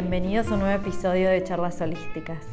bienvenidos a un nuevo episodio de Charlas Holísticas.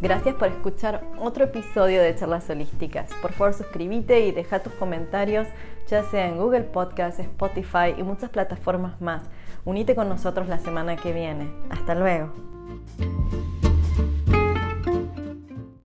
Gracias por escuchar otro episodio de Charlas Holísticas. Por favor, suscríbete y deja tus comentarios, ya sea en Google Podcast, Spotify y muchas plataformas más. Unite con nosotros la semana que viene. Hasta luego.